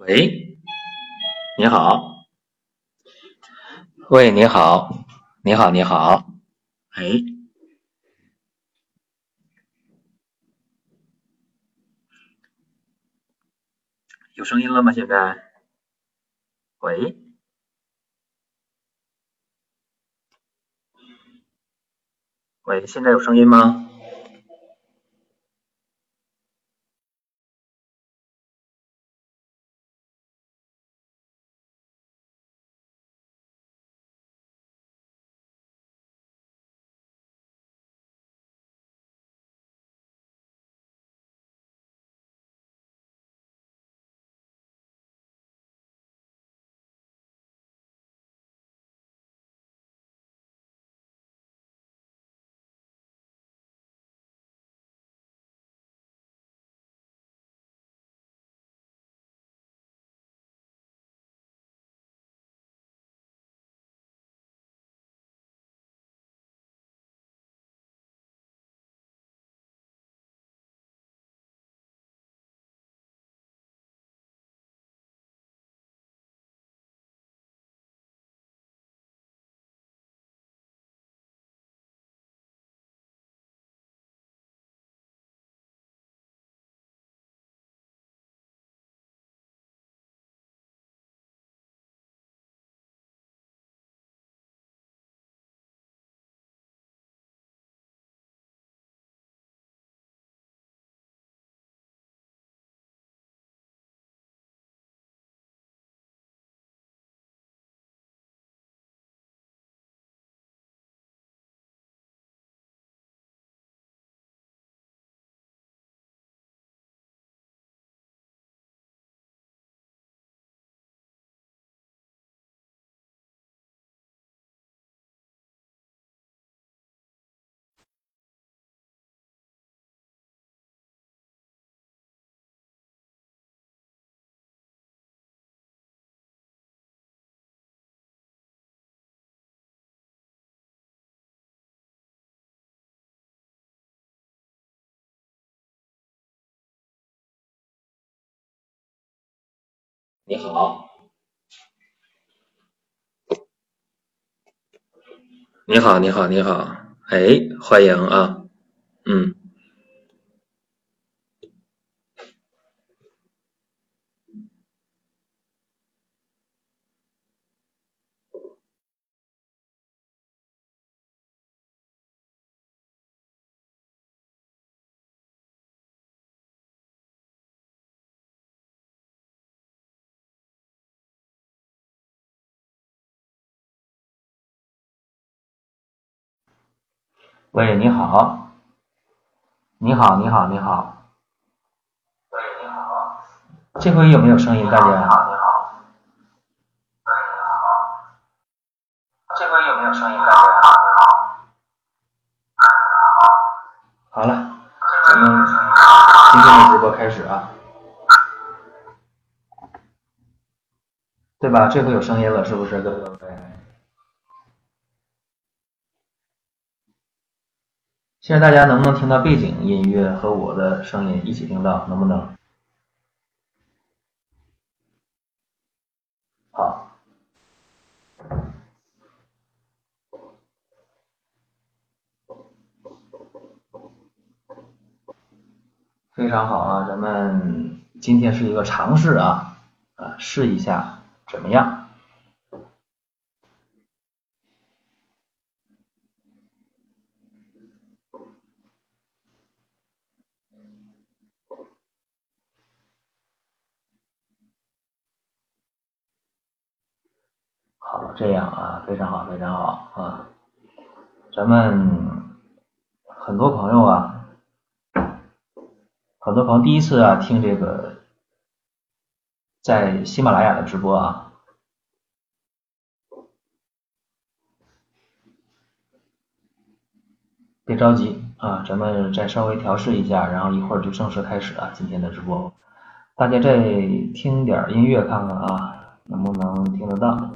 喂，你好，喂，你好，你好，你好，哎，有声音了吗？现在，喂，喂，现在有声音吗？你好，你好，你好，你好，哎，欢迎啊，嗯，喂，你好，你好，你好，你好，喂，你好，这回有没有声音，大姐？你好，你好，喂，你好，这回有没有声音，大姐？好了，咱们今天的直播开始啊，对吧？这回有声音了，是不是，各位？现在大家能不能听到背景音乐和我的声音一起听到？能不能？好，非常好啊！咱们今天是一个尝试啊，啊，试一下怎么样？好，这样啊，非常好，非常好啊！咱们很多朋友啊，很多朋友第一次啊听这个在喜马拉雅的直播啊，别着急啊，咱们再稍微调试一下，然后一会儿就正式开始啊今天的直播。大家再听点音乐看看啊，能不能听得到？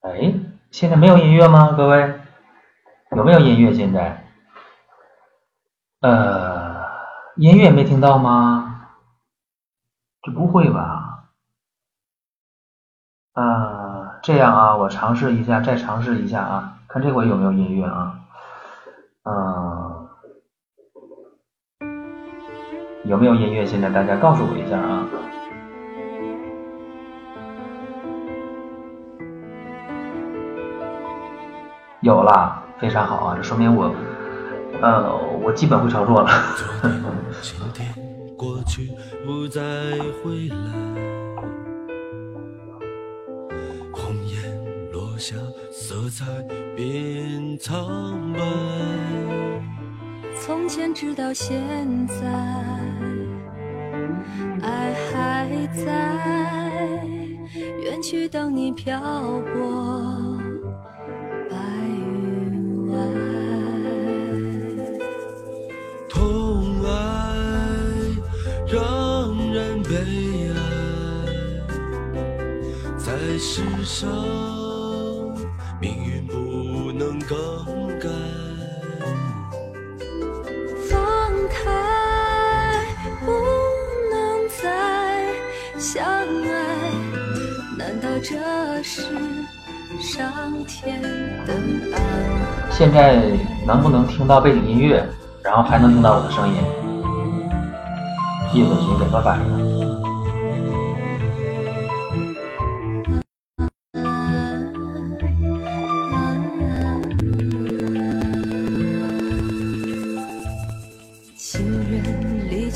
哎，现在没有音乐吗？各位，有没有音乐？现在？呃，音乐没听到吗？这不会吧？呃，这样啊，我尝试一下，再尝试一下啊，看这回有没有音乐啊？嗯，有没有音乐？现在大家告诉我一下啊。有啦，非常好啊，这说明我。呃，我基本会操作了。从前直到现在，爱还在，远去等你漂泊。世上，命运不能更改。放开，不能再相爱，难道这是上天的安排？现在能不能听到背景音乐，然后还能听到我的声音？叶子群给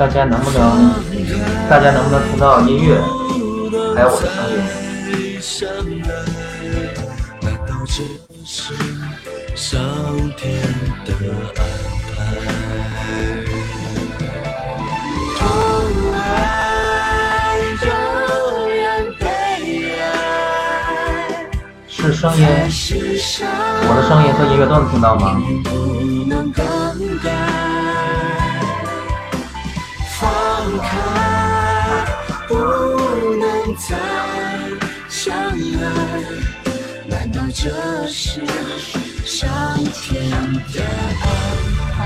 大家能不能，大家能不能听到音乐，还有我的声音？是声音，我的声音和音乐都能听到吗？再相爱，难道这是上天的安排？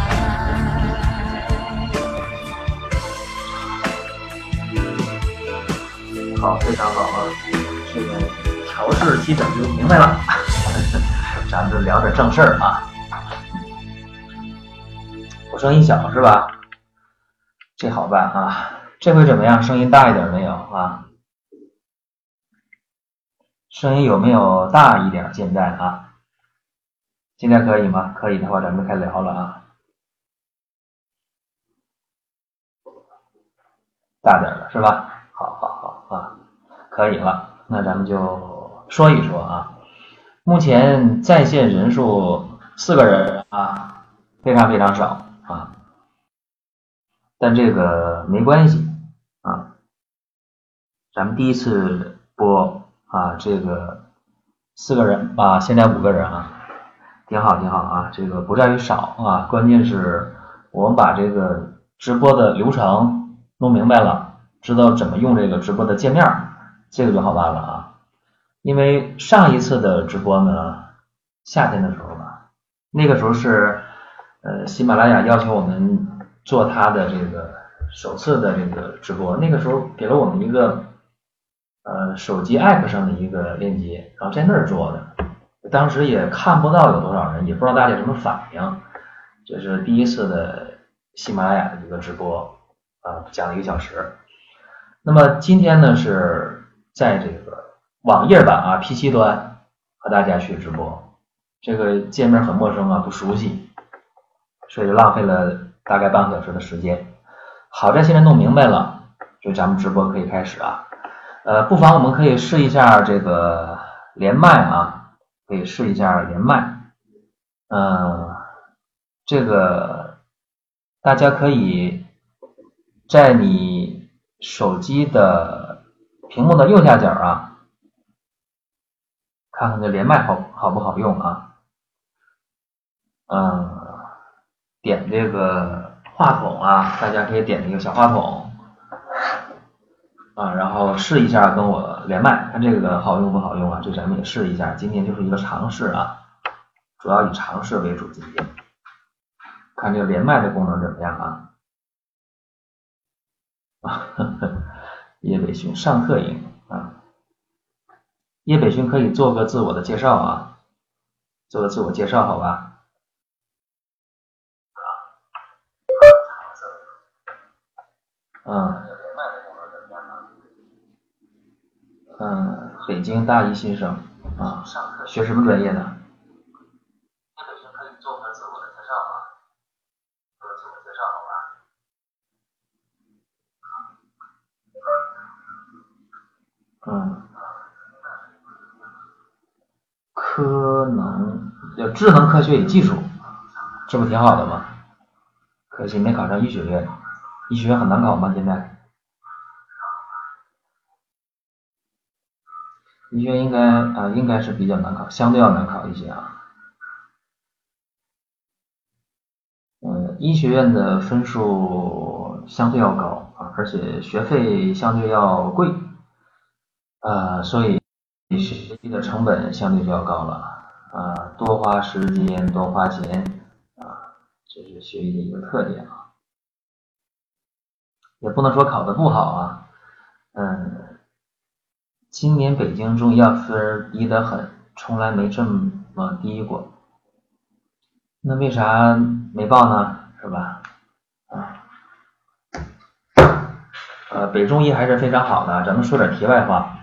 好，非常好啊！这个调试基本就明白了，咱们就聊点正事儿啊。我声音小是吧？这好办啊！这回怎么样？声音大一点没有啊？声音有没有大一点？现在啊，现在可以吗？可以的话，咱们开聊了啊。大点了是吧？好好好啊，可以了。那咱们就说一说啊。目前在线人数四个人啊，非常非常少啊。但这个没关系啊，咱们第一次播。啊，这个四个人啊，现在五个人啊，挺好挺好啊。这个不在于少啊，关键是我们把这个直播的流程弄明白了，知道怎么用这个直播的界面，这个就好办了啊。因为上一次的直播呢，夏天的时候吧，那个时候是呃喜马拉雅要求我们做他的这个首次的这个直播，那个时候给了我们一个。呃，手机 app 上的一个链接，然后在那儿做的，当时也看不到有多少人，也不知道大家什么反应。这是第一次的喜马拉雅的一个直播，啊，讲了一个小时。那么今天呢，是在这个网页版啊，P7 端和大家去直播。这个界面很陌生啊，不熟悉，所以浪费了大概半个小时的时间。好在现在弄明白了，就咱们直播可以开始啊。呃，不妨我们可以试一下这个连麦啊，可以试一下连麦。嗯，这个大家可以在你手机的屏幕的右下角啊，看看这连麦好好不好用啊？嗯，点这个话筒啊，大家可以点一个小话筒啊，然后试一下跟我连麦，看这个好用不好用啊？这咱们也试一下，今天就是一个尝试啊。主要以尝试为主，今天看这个连麦的功能怎么样啊？啊，叶北勋上课营啊，叶北勋可以做个自我的介绍啊，做个自我介绍好吧？嗯，嗯，北京大一新生啊，学什么专业的？嗯，科能叫智能科学与技术，这不挺好的吗？可惜没考上医学院，医学院很难考吗？现在？医学院应该啊，应该是比较难考，相对要难考一些啊。嗯，医学院的分数相对要高啊，而且学费相对要贵。啊，所以学习的成本相对就要高了啊，多花时间，多花钱啊，这是学医的一个特点啊。也不能说考的不好啊，嗯，今年北京中医药分低得很，从来没这么低过。那为啥没报呢？是吧？啊，呃，北中医还是非常好的，咱们说点题外话。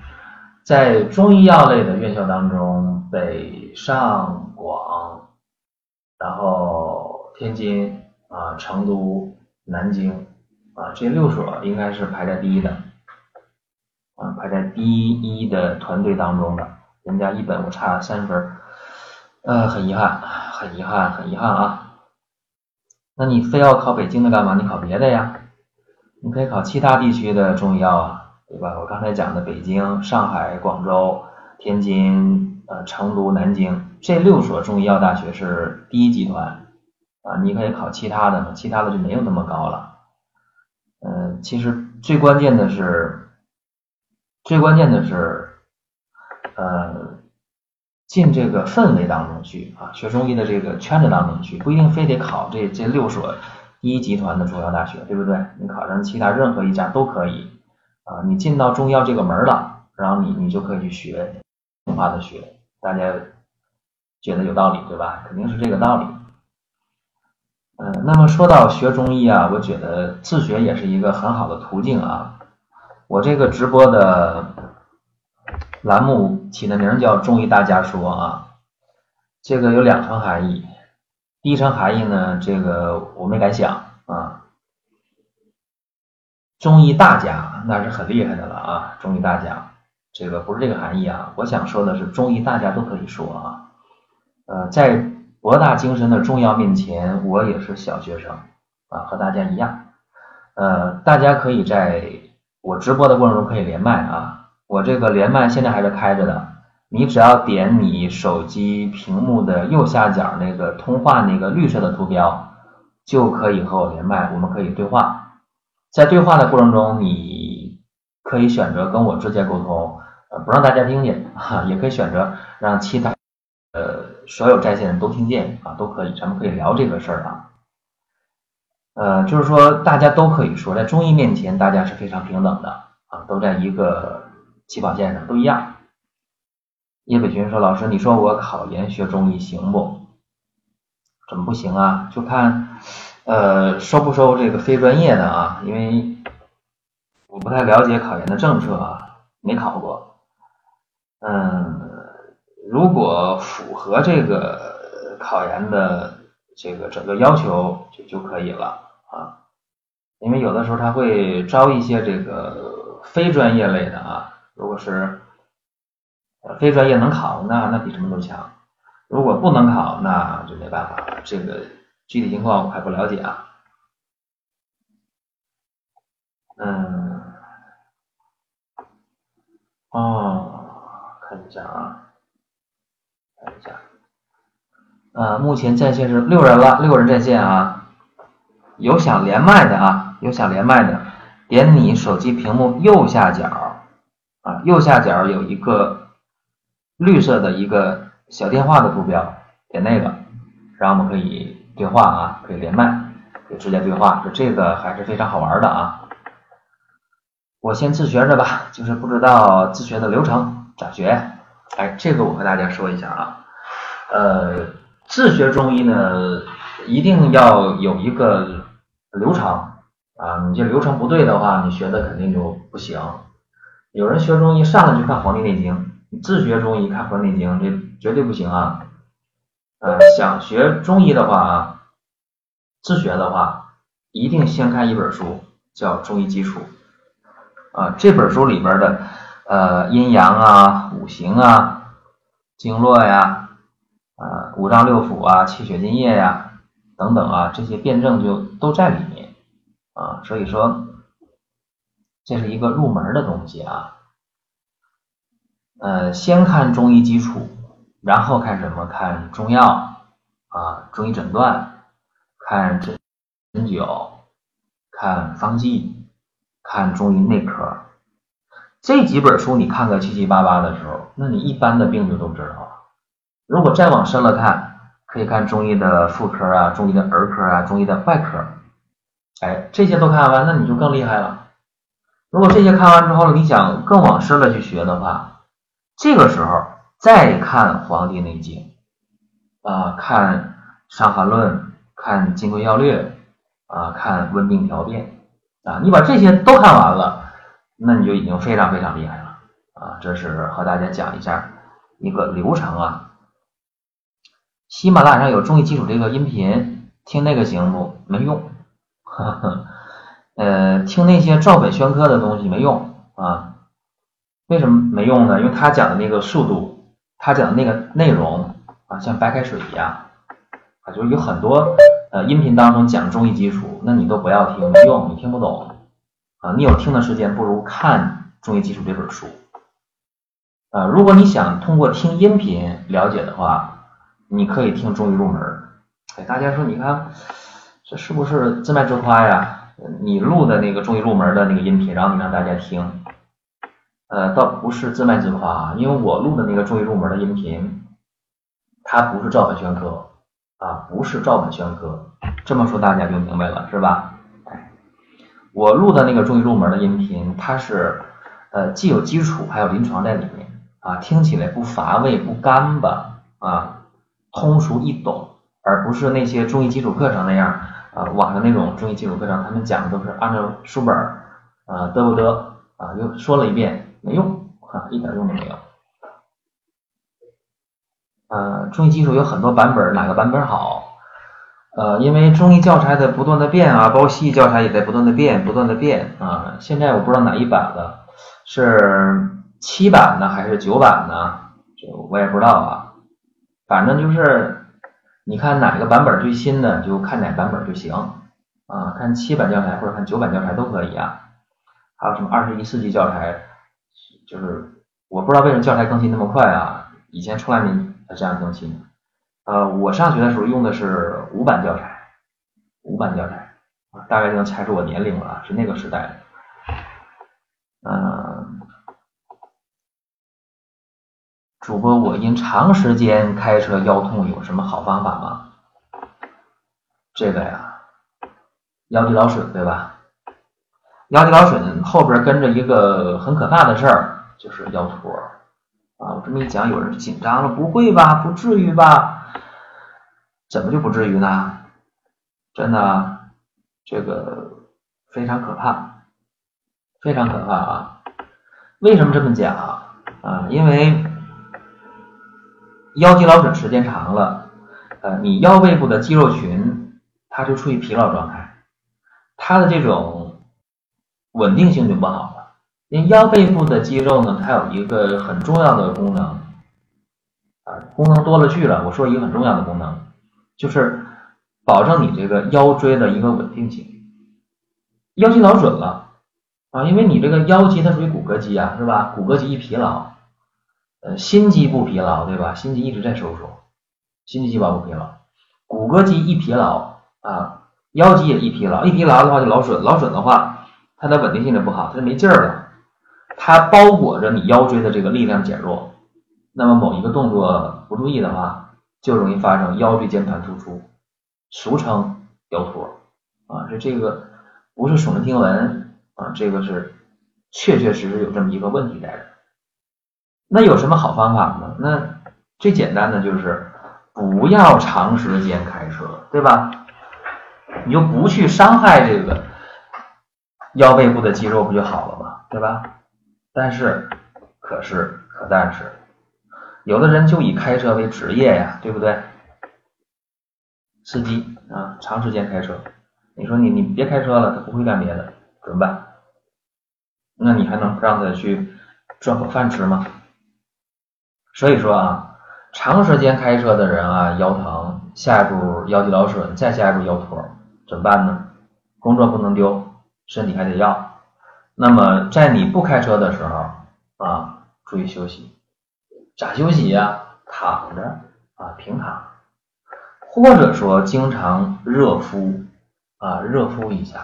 在中医药类的院校当中，北上广，然后天津啊、成都、南京啊这六所应该是排在第一的，啊排在第一的团队当中的，人家一本我差三分，呃很遗憾，很遗憾，很遗憾啊。那你非要考北京的干嘛？你考别的呀？你可以考其他地区的中医药啊。对吧？我刚才讲的北京、上海、广州、天津、呃成都、南京这六所中医药大学是第一集团啊，你可以考其他的，其他的就没有那么高了。嗯，其实最关键的是，最关键的是，呃，进这个氛围当中去啊，学中医的这个圈子当中去，不一定非得考这这六所第一集团的中药大学，对不对？你考上其他任何一家都可以。啊，你进到中药这个门了，然后你你就可以去学，听话的学，大家觉得有道理对吧？肯定是这个道理。嗯，那么说到学中医啊，我觉得自学也是一个很好的途径啊。我这个直播的栏目起的名叫“中医大家说”啊，这个有两层含义。第一层含义呢，这个我没敢想啊。中医大家那是很厉害的了啊！中医大家，这个不是这个含义啊。我想说的是，中医大家都可以说啊。呃，在博大精深的中药面前，我也是小学生啊，和大家一样。呃，大家可以在我直播的过程中可以连麦啊。我这个连麦现在还是开着的，你只要点你手机屏幕的右下角那个通话那个绿色的图标，就可以和我连麦，我们可以对话。在对话的过程中，你可以选择跟我直接沟通，呃，不让大家听见，哈，也可以选择让其他呃所有在线人都听见啊，都可以，咱们可以聊这个事儿啊，呃，就是说大家都可以说，在中医面前，大家是非常平等的啊，都在一个起跑线上，都一样。叶北军说：“老师，你说我考研学中医行不？怎么不行啊？就看。”呃，收不收这个非专业的啊？因为我不太了解考研的政策啊，没考过。嗯，如果符合这个考研的这个整个要求就就可以了啊。因为有的时候他会招一些这个非专业类的啊，如果是非专业能考，那那比什么都强。如果不能考，那就没办法了。这个具体情况我还不了解啊。嗯，哦，看一下啊，看一下，呃，目前在线是六人了，六人在线啊。有想连麦的啊，有想连麦的，点你手机屏幕右下角啊，右下角有一个绿色的一个。小电话的图标，点那个，然后我们可以对话啊，可以连麦，可以直接对话，就这个还是非常好玩的啊。我先自学着吧，就是不知道自学的流程咋学。哎，这个我和大家说一下啊，呃，自学中医呢，一定要有一个流程啊，你这流程不对的话，你学的肯定就不行。有人学中医上来就看《黄帝内经》。自学中医看《黄帝内经》这绝对不行啊！呃，想学中医的话啊，自学的话，一定先看一本书，叫《中医基础》啊。这本书里边的呃阴阳啊、五行啊、经络呀、五脏六腑啊、气血津液呀等等啊，这些辩证就都在里面啊。所以说，这是一个入门的东西啊。呃，先看中医基础，然后看什么？看中药啊，中医诊断，看针针灸，看方剂，看中医内科。这几本书你看个七七八八的时候，那你一般的病就都知道了。如果再往深了看，可以看中医的妇科啊，中医的儿科啊，中医的外科。哎，这些都看完，那你就更厉害了。如果这些看完之后，你想更往深了去学的话，这个时候再看《黄帝内经》，啊，看《伤寒论》，看《金匮要略》，啊，看《温病条辨》，啊，你把这些都看完了，那你就已经非常非常厉害了，啊，这是和大家讲一下一个流程啊。喜马拉雅上有中医基础这个音频，听那个行不？没用，呵呵，呃，听那些照本宣科的东西没用啊。为什么没用呢？因为他讲的那个速度，他讲的那个内容啊，像白开水一样啊，就是有很多呃音频当中讲中医基础，那你都不要听，没用，你听不懂啊。你有听的时间，不如看中医基础这本书啊。如果你想通过听音频了解的话，你可以听中医入门。哎，大家说，你看这是不是自卖自夸呀？你录的那个中医入门的那个音频，然后你让大家听。呃，倒不是自卖自夸啊，因为我录的那个中医入门的音频，它不是照本宣科啊，不是照本宣科，这么说大家就明白了是吧？哎，我录的那个中医入门的音频，它是呃既有基础，还有临床在里面啊，听起来不乏味不干巴啊，通俗易懂，而不是那些中医基础课程那样啊，网上那种中医基础课程，他们讲的都是按照书本啊嘚不嘚啊，又说了一遍。没用啊，一点用都没有。呃，中医基础有很多版本，哪个版本好？呃，因为中医教材在不断的变啊，包括西医教材也在不断的变，不断的变啊。现在我不知道哪一版了，是七版呢还是九版呢？这我也不知道啊。反正就是你看哪个版本最新的，你就看哪版本就行啊。看七版教材或者看九版教材都可以啊。还有什么二十一世纪教材？就是我不知道为什么教材更新那么快啊，以前从来没这样更新。呃，我上学的时候用的是五版教材，五版教材，大概就能猜出我年龄了，是那个时代的。嗯，主播，我因长时间开车腰痛，有什么好方法吗？这个呀，腰肌劳损对吧？腰肌劳损后边跟着一个很可怕的事儿。就是腰托啊！我这么一讲，有人紧张了，不会吧？不至于吧？怎么就不至于呢？真的，这个非常可怕，非常可怕啊！为什么这么讲啊？因为腰肌劳损时间长了，呃，你腰背部的肌肉群它就处于疲劳状态，它的这种稳定性就不好了。因为腰背部的肌肉呢，它有一个很重要的功能，啊，功能多了去了。我说一个很重要的功能，就是保证你这个腰椎的一个稳定性。腰肌劳损了啊，因为你这个腰肌它属于骨骼肌啊，是吧？骨骼肌一疲劳。呃，心肌不疲劳，对吧？心肌一直在收缩，心肌细胞不疲劳，骨骼肌一疲劳啊，腰肌也一疲劳，一疲劳的话就劳损，劳损的话，它的稳定性就不好，它就没劲儿了，它包裹着你腰椎的这个力量减弱，那么某一个动作不注意的话，就容易发生腰椎间盘突出，俗称腰托啊，这这个不是耸人听闻啊，这个是确确实实有这么一个问题在这。那有什么好方法呢？那最简单的就是不要长时间开车，对吧？你就不去伤害这个腰背部的肌肉，不就好了吗？对吧？但是，可是，可但是，有的人就以开车为职业呀，对不对？司机啊，长时间开车，你说你你别开车了，他不会干别的，怎么办？那你还能让他去赚口饭吃吗？所以说啊，长时间开车的人啊，腰疼，下一步腰肌劳损，再下一步腰脱，怎么办呢？工作不能丢，身体还得要。那么在你不开车的时候啊，注意休息。咋休息呀？躺着啊，平躺，或者说经常热敷啊，热敷一下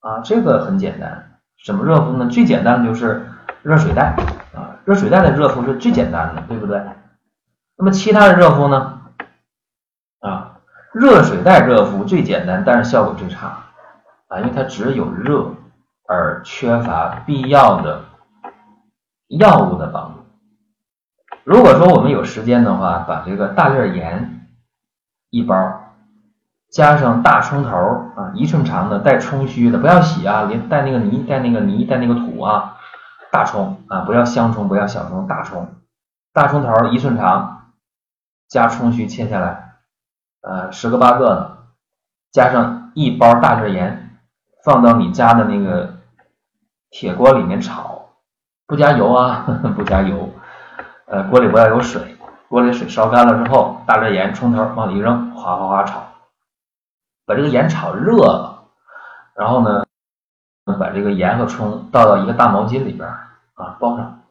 啊，这个很简单。怎么热敷呢？最简单的就是热水袋。热水袋的热敷是最简单的，对不对？那么其他的热敷呢？啊，热水袋热敷最简单，但是效果最差啊，因为它只有热而缺乏必要的药物的帮助。如果说我们有时间的话，把这个大粒盐一包，加上大葱头啊，一寸长的带葱须的，不要洗啊，连带那个泥、带那个泥、带那个土啊。大葱啊，不要香葱，不要小葱，大葱，大葱头一寸长，加葱须切下来，呃，十个八个的，加上一包大粒盐，放到你家的那个铁锅里面炒，不加油啊，不加油，呃，锅里不要有水，锅里水烧干了之后，大粒盐，葱头往里一扔，哗哗哗炒，把这个盐炒热了，然后呢，把这个盐和葱倒到一个大毛巾里边。啊，包上，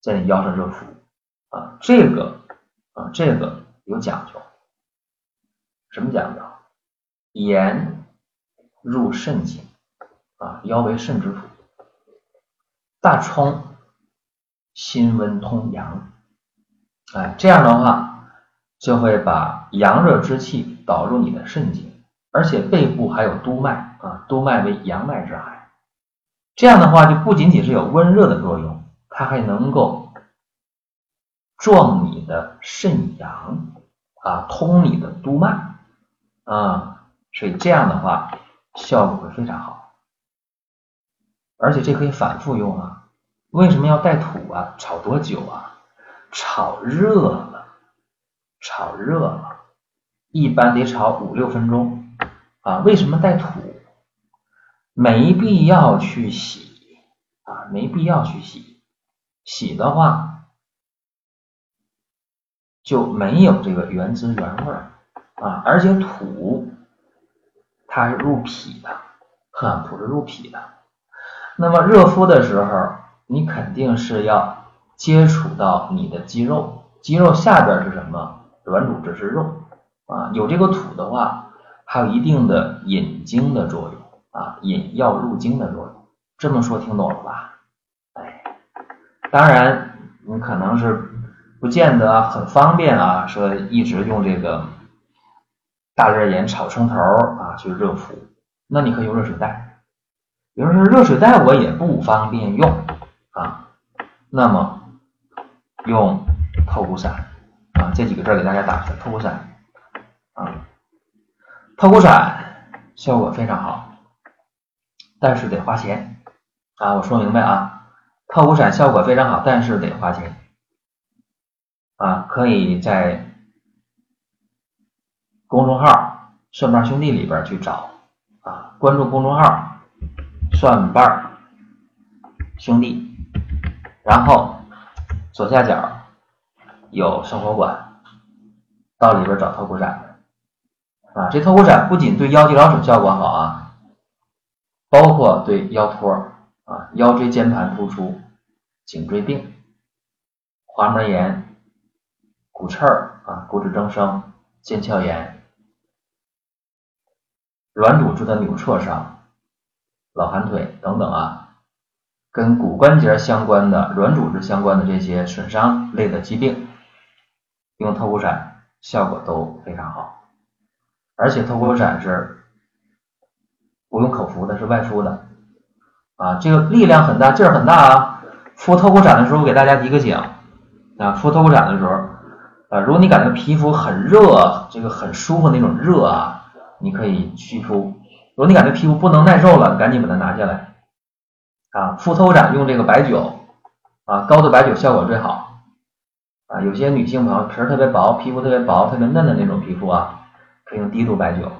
在你腰上热敷啊，这个啊，这个有讲究，什么讲究？盐入肾经啊，腰为肾之府。大葱辛温通阳，哎，这样的话就会把阳热之气导入你的肾经，而且背部还有督脉啊，督脉为阳脉之海。这样的话，就不仅仅是有温热的作用，它还能够壮你的肾阳啊，通你的督脉啊，所以这样的话效果会非常好，而且这可以反复用啊。为什么要带土啊？炒多久啊？炒热了，炒热了，一般得炒五六分钟啊。为什么带土？没必要去洗啊，没必要去洗，洗的话就没有这个原汁原味啊，而且土它是入脾的，哈，土是入脾的。那么热敷的时候，你肯定是要接触到你的肌肉，肌肉下边是什么？软组织是肉啊，有这个土的话，还有一定的引经的作用。啊，引药入经的作用，这么说听懂了吧？哎，当然你可能是不见得很方便啊，说一直用这个大粒盐炒葱头啊去热敷，那你可以用热水袋。比如说热水袋我也不方便用啊，那么用透骨散啊，这几个字给大家打出来，透骨散啊，透骨散效果非常好。但是得花钱啊！我说明白啊，透骨散效果非常好，但是得花钱啊，可以在公众号“蒜瓣兄弟”里边去找啊，关注公众号“蒜瓣兄弟”，然后左下角有生活馆，到里边找透骨散啊。这透骨散不仅对腰肌劳损效果好啊，包括对腰托啊、腰椎间盘突出、颈椎病、滑膜炎。骨刺啊，骨质增生、腱鞘炎、软组织的扭挫伤、老寒腿等等啊，跟骨关节相关的、软组织相关的这些损伤类的疾病，用透骨散效果都非常好。而且透骨散是不用口服的，是外敷的啊，这个力量很大，劲儿很大啊。敷透骨散的时候，我给大家提个醒啊，敷透骨散的时候。啊，如果你感觉皮肤很热，这个很舒服那种热啊，你可以去敷；如果你感觉皮肤不能耐受了，赶紧把它拿下来。啊，敷透斩用这个白酒啊，高度白酒效果最好。啊，有些女性朋友皮儿特别薄，皮肤特别薄、特别嫩的那种皮肤啊，可以用低度白酒。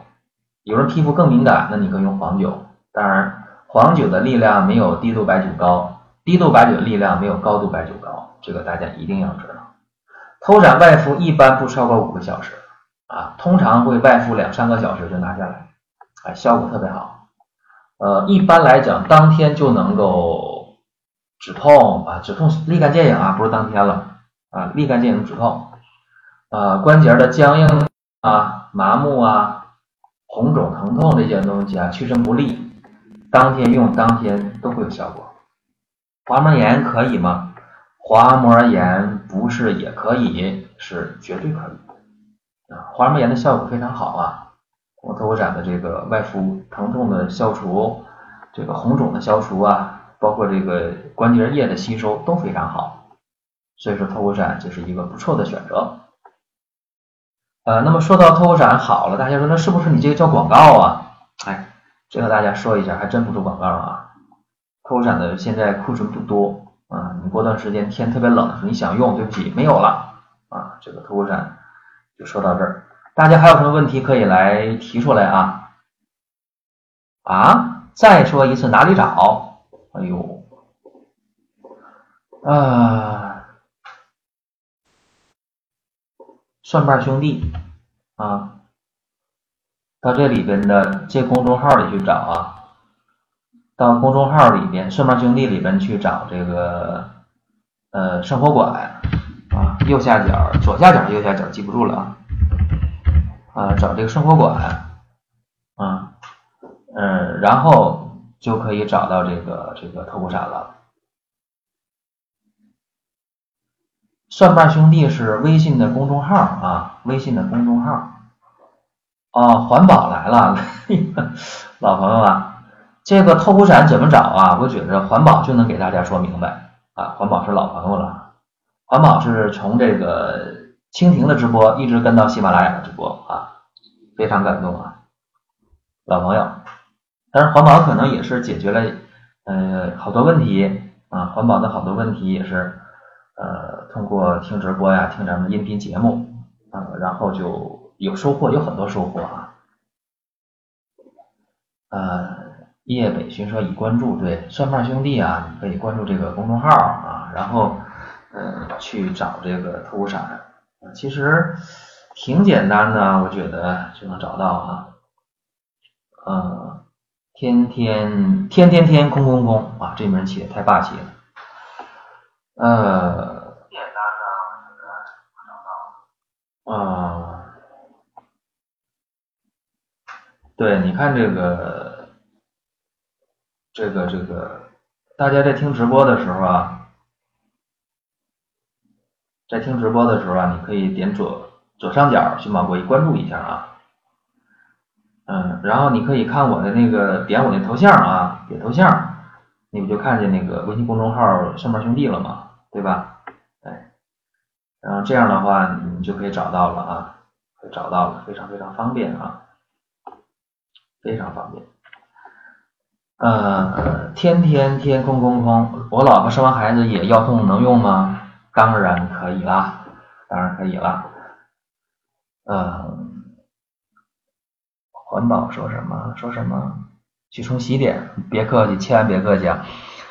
有人皮肤更敏感，那你可以用黄酒。当然，黄酒的力量没有低度白酒高，低度白酒的力量没有高度白酒高，这个大家一定要知道。透斩外敷一般不超过五个小时啊，通常会外敷两三个小时就拿下来，啊，效果特别好。呃，一般来讲，当天就能够止痛啊，止痛立竿见影啊，不是当天了啊，立竿见影止痛。啊，关节的僵硬啊、麻木啊、红肿疼痛这些东西啊，屈伸不利，当天用当天都会有效果。滑膜炎可以吗？滑膜炎不是也可以，是绝对可以啊！滑膜炎的效果非常好啊，我透骨展的这个外敷疼痛的消除，这个红肿的消除啊，包括这个关节液的吸收都非常好，所以说透骨展就是一个不错的选择。呃，那么说到透骨斩好了，大家说那是不是你这个叫广告啊？哎，这个大家说一下，还真不是广告啊！透骨斩的现在库存不多。啊，你过段时间天特别冷的时候，你想用，对不起，没有了啊。这个透骨斩就说到这儿，大家还有什么问题可以来提出来啊？啊，再说一次哪里找？哎呦，啊，蒜瓣兄弟啊，到这里边的这公众号里去找啊。到公众号里边，蒜瓣兄弟里边去找这个呃生活馆啊，右下角、左下角、右下角记不住了啊，啊找这个生活馆啊，嗯，然后就可以找到这个这个透骨斩了。蒜瓣兄弟是微信的公众号啊，微信的公众号。哦，环保来了，老朋友啊。这个透骨散怎么找啊？我觉得环保就能给大家说明白啊。环保是老朋友了，环保是从这个蜻蜓的直播一直跟到喜马拉雅的直播啊，非常感动啊，老朋友。但是环保可能也是解决了呃好多问题啊，环保的好多问题也是呃通过听直播呀，听咱们音频节目啊，然后就有收获，有很多收获啊，呃。叶北寻说已关注，对，蒜瓣兄弟啊，你可以关注这个公众号啊，然后嗯去找这个透骨斩，其实挺简单的，我觉得就能找到啊，嗯，天天天天天空空空啊，这名起的太霸气了，呃，简单的，啊，对，你看这个。这个这个，大家在听直播的时候啊，在听直播的时候啊，你可以点左左上角熊猫国关注一下啊，嗯，然后你可以看我的那个点我的头像啊，点头像，你不就看见那个微信公众号上面兄弟了吗？对吧？然后这样的话你就可以找到了啊，找到了，非常非常方便啊，非常方便。呃，天天天空空空，我老婆生完孩子也腰痛，能用吗？当然可以啦。当然可以了。嗯，环保说什么？说什么？去充洗点，别客气，千万别客气啊！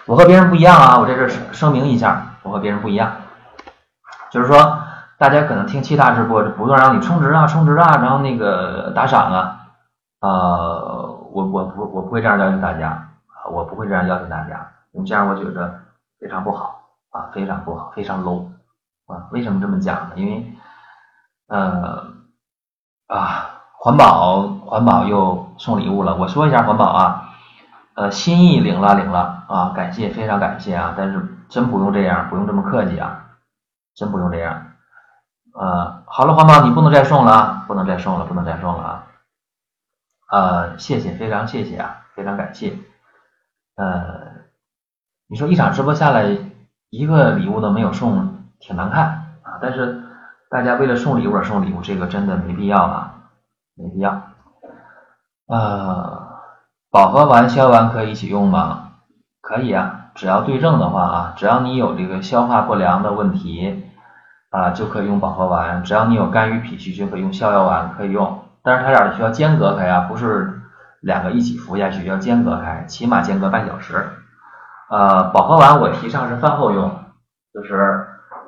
我和别人不一样啊，我在这声明一下，我和别人不一样，就是说，大家可能听其他直播不断让你充值啊，充值啊，然后那个打赏啊，呃，我我不我不会这样要求大家，我不会这样要求大家，你这样我觉得非常不好啊，非常不好，非常 low 啊！为什么这么讲呢？因为，呃，啊。环保，环保又送礼物了。我说一下环保啊，呃，心意领了，领了啊，感谢，非常感谢啊。但是真不用这样，不用这么客气啊，真不用这样。呃，好了，环保你不能再送了，不能再送了，不能再送了啊。呃，谢谢，非常谢谢啊，非常感谢。呃，你说一场直播下来一个礼物都没有送，挺难看啊。但是大家为了送礼物而送礼物，这个真的没必要啊。没必要，呃，饱和丸、消丸可以一起用吗？可以啊，只要对症的话啊，只要你有这个消化不良的问题啊，就可以用保和丸；只要你有肝郁脾虚，就可以用逍遥丸，可以用。但是它俩需要间隔开啊，不是两个一起服下去，要间隔开，起码间隔半小时。呃，保和丸我提倡是饭后用，就是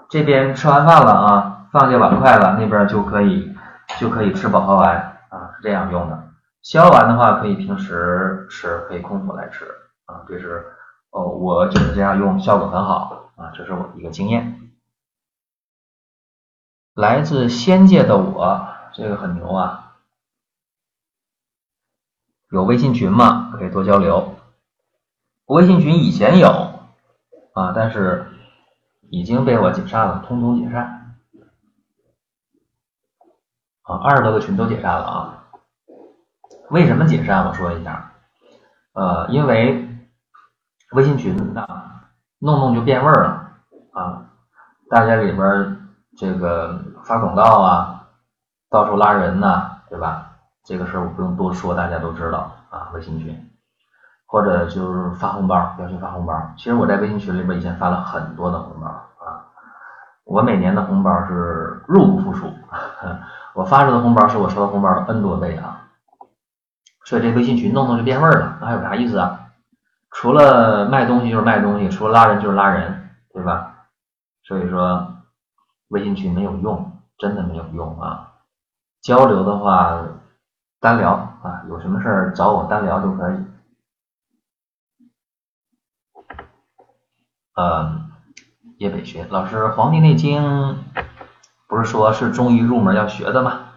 这边吃完饭了啊，放下碗筷了，那边就可以就可以吃保和丸啊，是。这样用的，消完的话可以平时吃，可以空腹来吃啊。这是哦，我就是这样用，效果很好啊。这是我一个经验。来自仙界的我，这个很牛啊。有微信群吗？可以多交流。微信群以前有啊，但是已经被我解散了，通通解散。啊，二十多个群都解散了啊。为什么解散？我说一下，呃，因为微信群呢，弄弄就变味儿了啊，大家里边这个发广告啊，到处拉人呐，对吧？这个事儿我不用多说，大家都知道啊。微信群或者就是发红包，要求发红包。其实我在微信群里边以前发了很多的红包啊，我每年的红包是入不敷出，我发出的红包是我收到红包的 N 多倍啊。所以这微信群弄弄就变味儿了，那还有啥意思啊？除了卖东西就是卖东西，除了拉人就是拉人，对吧？所以说微信群没有用，真的没有用啊！交流的话单聊啊，有什么事儿找我单聊就可以。嗯，叶北学老师，《黄帝内经》不是说是中医入门要学的吗？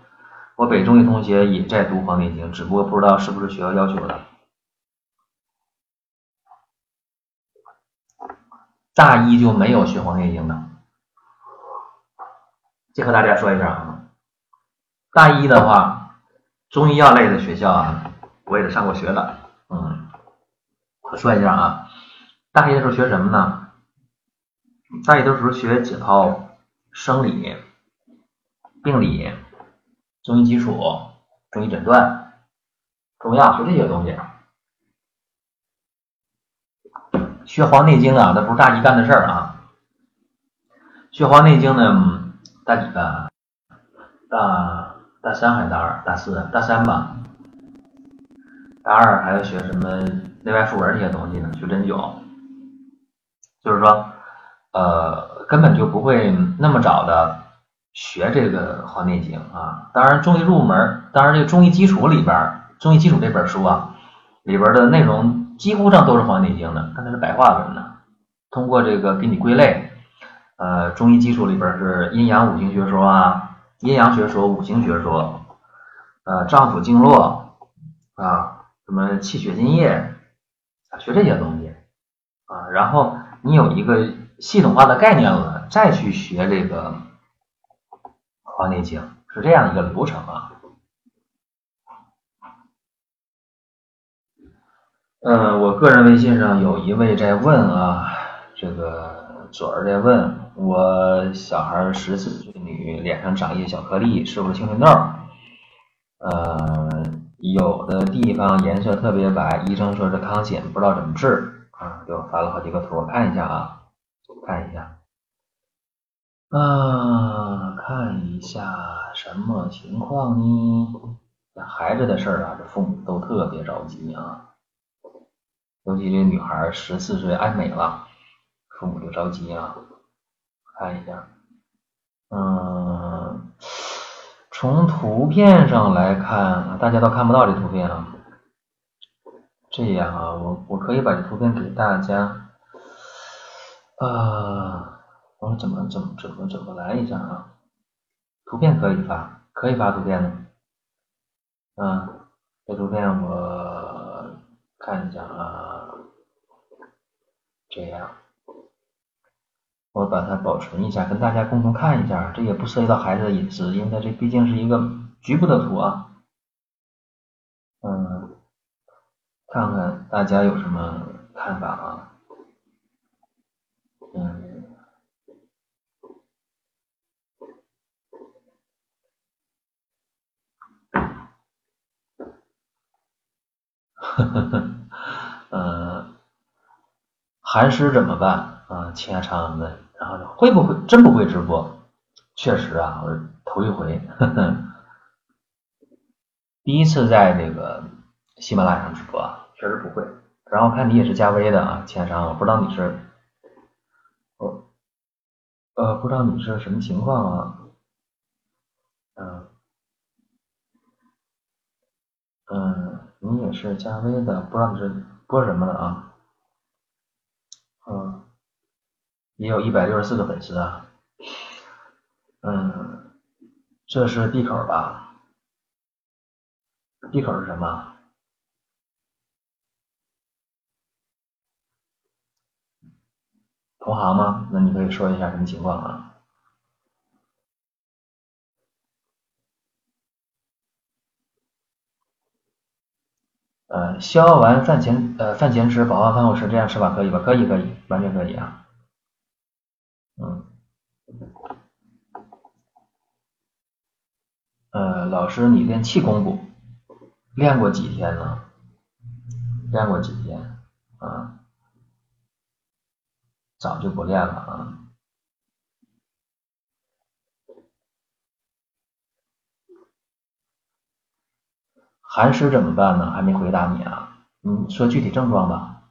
我北中医同学也在读《黄帝内经》，只不过不知道是不是学校要求的。大一就没有学《黄帝内经》的，这和大家说一下啊。大一的话，中医药类的学校啊，我也是上过学的。嗯，我说一下啊，大一的时候学什么呢？大一的时候学解剖、生理、病理。中医基础、中医诊断、中药，学这些东西。学《黄帝内经》啊，那不是大一干的事儿啊。学《黄帝内经》呢，大几的？大大三还是大二？大四？大三吧。大二还要学什么内外妇文这些东西呢？学针灸。就是说，呃，根本就不会那么早的。学这个《黄帝内经》啊，当然中医入门，当然这个中医基础里边，《中医基础》这本书啊，里边的内容几乎上都是《黄帝内经》的，但它是白话文的。通过这个给你归类，呃，中医基础里边是阴阳五行学说啊，阴阳学说、五行学说，呃，脏腑经络啊，什么气血津液啊，学这些东西啊，然后你有一个系统化的概念了，再去学这个。《黄帝内经》是这样一个流程啊。嗯，我个人微信上有一位在问啊，这个左儿在问我小孩十四岁女，脸上长一些小颗粒，是不是青春痘？呃，有的地方颜色特别白，医生说是康癣，不知道怎么治啊。给我发了好几个图，我看一下啊，看一下。啊。看一下什么情况呢？这孩子的事儿啊，这父母都特别着急啊。尤其这女孩十四岁爱美了，父母就着急啊。看一下，嗯，从图片上来看，大家都看不到这图片啊。这样啊，我我可以把这图片给大家，啊，我怎么怎么怎么怎么来一下啊？图片可以发，可以发图片的，嗯，这图片我看一下啊，这样，我把它保存一下，跟大家共同看一下，这也不涉及到孩子的隐私，因为它这毕竟是一个局部的图啊，嗯，看看大家有什么看法啊，嗯。呵呵呵，呃，寒湿怎么办啊？青亚长问，然后会不会真不会直播？确实啊，我头一回，呵呵，第一次在这个喜马拉雅上直播啊，确实不会。然后看你也是加微的啊，青亚长，我不知道你是，我呃不知道你是什么情况啊，嗯嗯。你也是加微的，不知道你是播什么的啊？嗯，也有一百六十四个粉丝啊。嗯，这是闭口吧？闭口是什么？同行吗？那你可以说一下什么情况啊？呃，消完饭前呃饭前吃，饱完饭后吃，这样吃法可以吧？可以可以，完全可以啊。嗯。呃，老师，你练气功不？练过几天呢？练过几天？啊？早就不练了啊。寒湿怎么办呢？还没回答你啊，你说具体症状吧。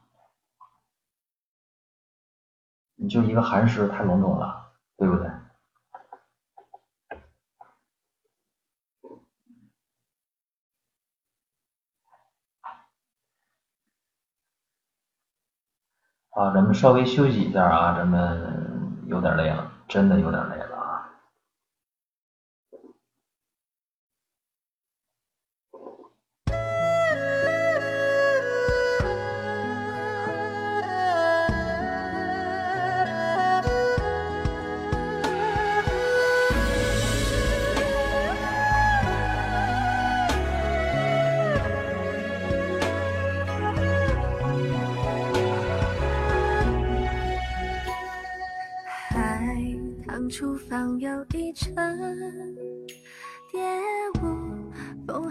你就一个寒湿太笼统了，对不对？好，咱们稍微休息一下啊，咱们有点累了，真的有点累了。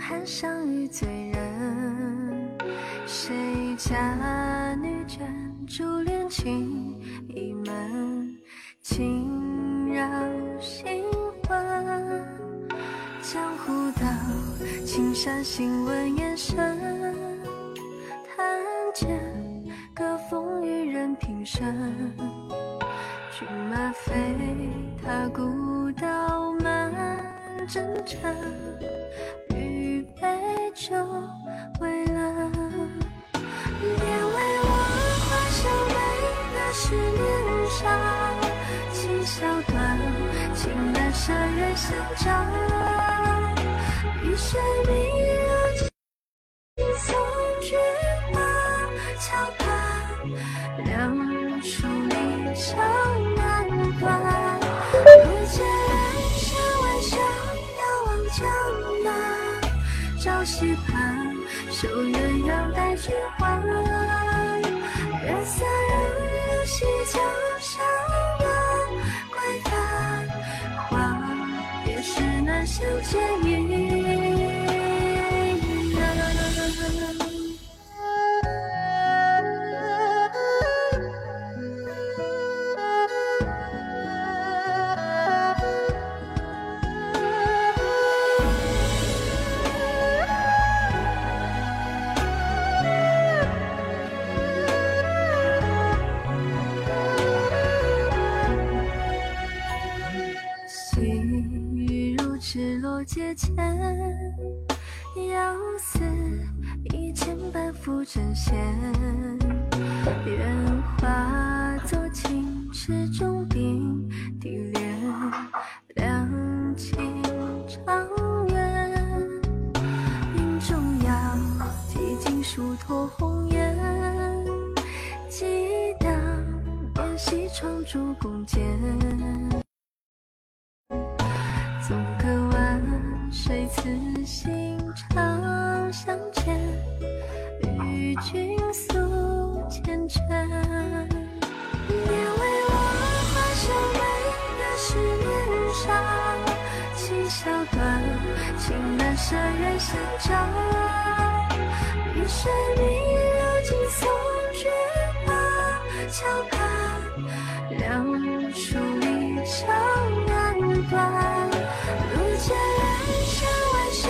寒相遇醉人。谁家女眷珠帘情意闷，轻绕心魂。江湖道，青山新闻眼神，弹剑歌风与人平生。骏马飞，踏古道，满征尘。就，为了别为我画上美的是年少。情笑断，情难舍，人相照。雨水迷落，青松菊花桥畔，两树离殇。朝夕盼，守鸳鸯待君还。月色如洗江山岸，归帆花也是难相见。前，要似一千般浮针线，愿化作青池中冰滴莲，两情长远。云中摇，几经疏脱红颜，激荡烟溪窗烛共剪。诉缱绻。别为我画上每个誓年少，情笑断，情难舍人相照。一水明流金松菊花，桥畔两树离殇难断。路见人山万象，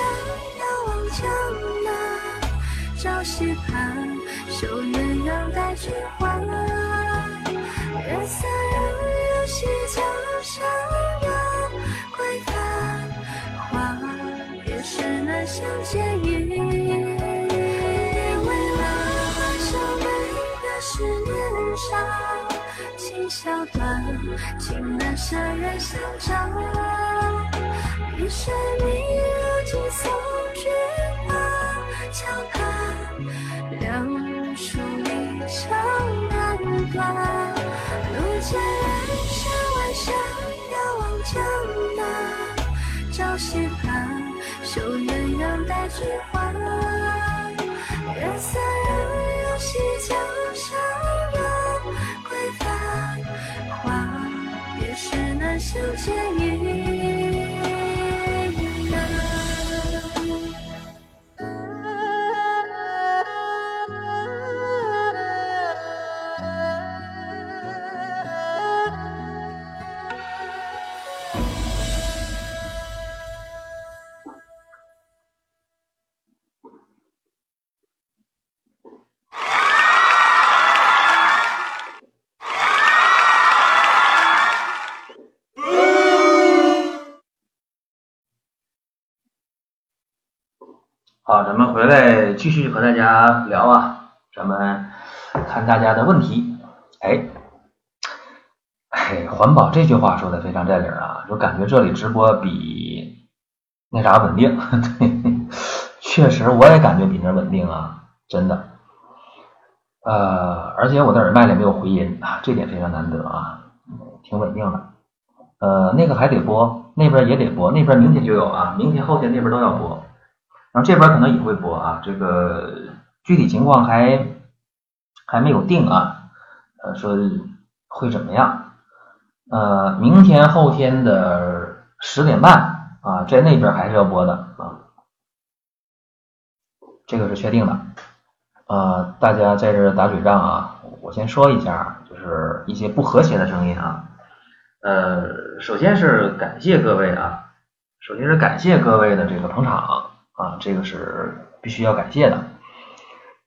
遥望江南。朝夕盼，守鸳鸯带菊花。月色仍有西江上游归帆，花也是难相见意。别为了少每个十年少，情笑断，情难舍人相照。一水明流金松菊花，桥畔两树离殇难断。路见人山万象，遥望江南。朝夕盼，绣鸳鸯带菊花。月色仍有西江上游归帆，花也是难相见好，咱们回来继续和大家聊啊，咱们看大家的问题。哎，环保这句话说的非常在理啊，就感觉这里直播比那啥稳定。对，确实我也感觉比那稳定啊，真的。呃，而且我的耳麦里没有回音，这点非常难得啊，挺稳定的。呃，那个还得播，那边也得播，那边明天就有啊，明天后天那边都要播。然后这边可能也会播啊，这个具体情况还还没有定啊，呃，说会怎么样？呃，明天后天的十点半啊，在那边还是要播的啊，这个是确定的。呃，大家在这打嘴仗啊，我先说一下，就是一些不和谐的声音啊。呃，首先是感谢各位啊，首先是感谢各位的这个捧场。啊，这个是必须要感谢的。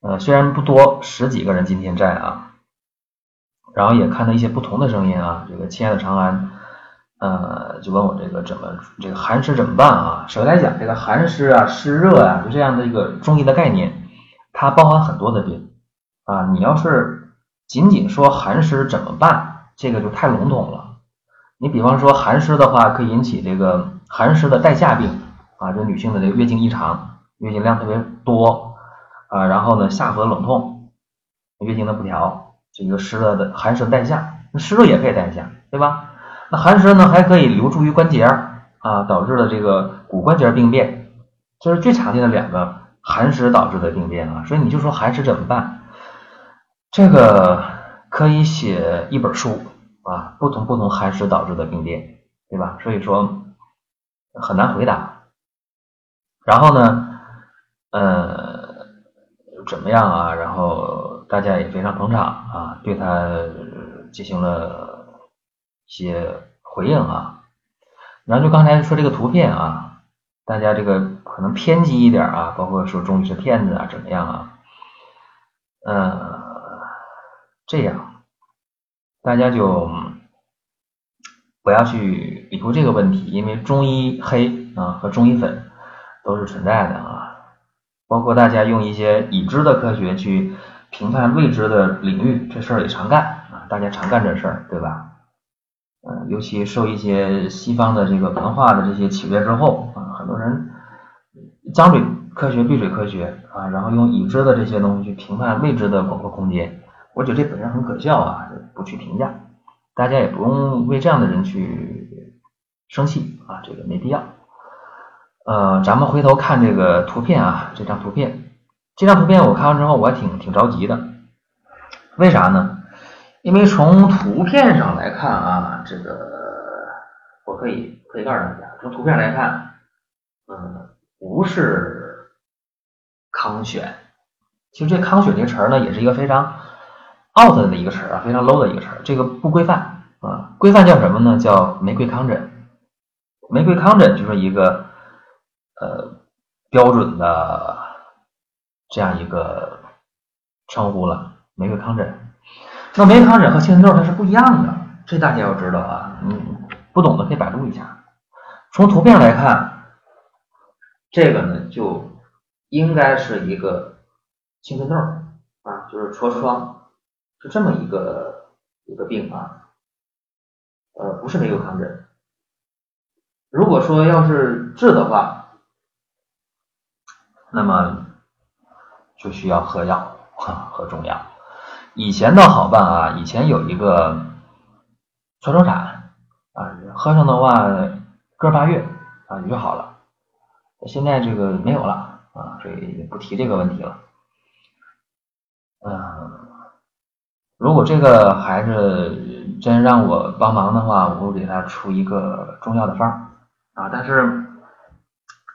呃，虽然不多，十几个人今天在啊，然后也看到一些不同的声音啊。这个亲爱的长安，呃，就问我这个怎么这个寒湿怎么办啊？首先来讲，这个寒湿啊、湿热啊，就这样的一个中医的概念，它包含很多的病啊。你要是仅仅说寒湿怎么办，这个就太笼统了。你比方说寒湿的话，可以引起这个寒湿的带下病。啊，这女性的这个月经异常，月经量特别多啊，然后呢，下颌冷痛，月经的不调，这个湿热的寒湿带下，那湿热也可以带下，对吧？那寒湿呢，还可以留住于关节啊，导致了这个骨关节病变，这是最常见的两个寒湿导致的病变啊。所以你就说寒湿怎么办？这个可以写一本书啊，不同不同寒湿导致的病变，对吧？所以说很难回答。然后呢，呃，怎么样啊？然后大家也非常捧场啊，对他进行了一些回应啊。然后就刚才说这个图片啊，大家这个可能偏激一点啊，包括说中医是骗子啊，怎么样啊？呃，这样大家就不要去理会这个问题，因为中医黑。啊和中医粉都是存在的啊，包括大家用一些已知的科学去评判未知的领域，这事儿也常干啊，大家常干这事儿，对吧？嗯，尤其受一些西方的这个文化的这些启发之后啊，很多人张嘴科学闭嘴科学啊，然后用已知的这些东西去评判未知的广阔空间，我觉得这本身很可笑啊，不去评价，大家也不用为这样的人去生气啊，这个没必要。呃，咱们回头看这个图片啊，这张图片，这张图片我看完之后我还挺挺着急的，为啥呢？因为从图片上来看啊，这个我可以可以告诉大家，从图片来看，嗯，不是康选。其实这康选这个词儿呢，也是一个非常 out 的一个词儿啊，非常 low 的一个词儿。这个不规范啊，规范叫什么呢？叫玫瑰康枕。玫瑰康枕就是一个呃标准的这样一个称呼了，玫瑰糠疹。那玫瑰糠疹和青春痘它是不一样的，这大家要知道啊。嗯，不懂的可以百度一下。从图片来看，这个呢就应该是一个青春痘啊，就是痤疮，是这么一个一个病啊。呃，不是玫瑰康枕。如果说要是治的话，那么就需要喝药，喝中药。以前倒好办啊，以前有一个痤疮散啊，喝上的话个把月啊就好了。现在这个没有了啊，所以也不提这个问题了。嗯，如果这个孩子真让我帮忙的话，我会给他出一个中药的方啊。但是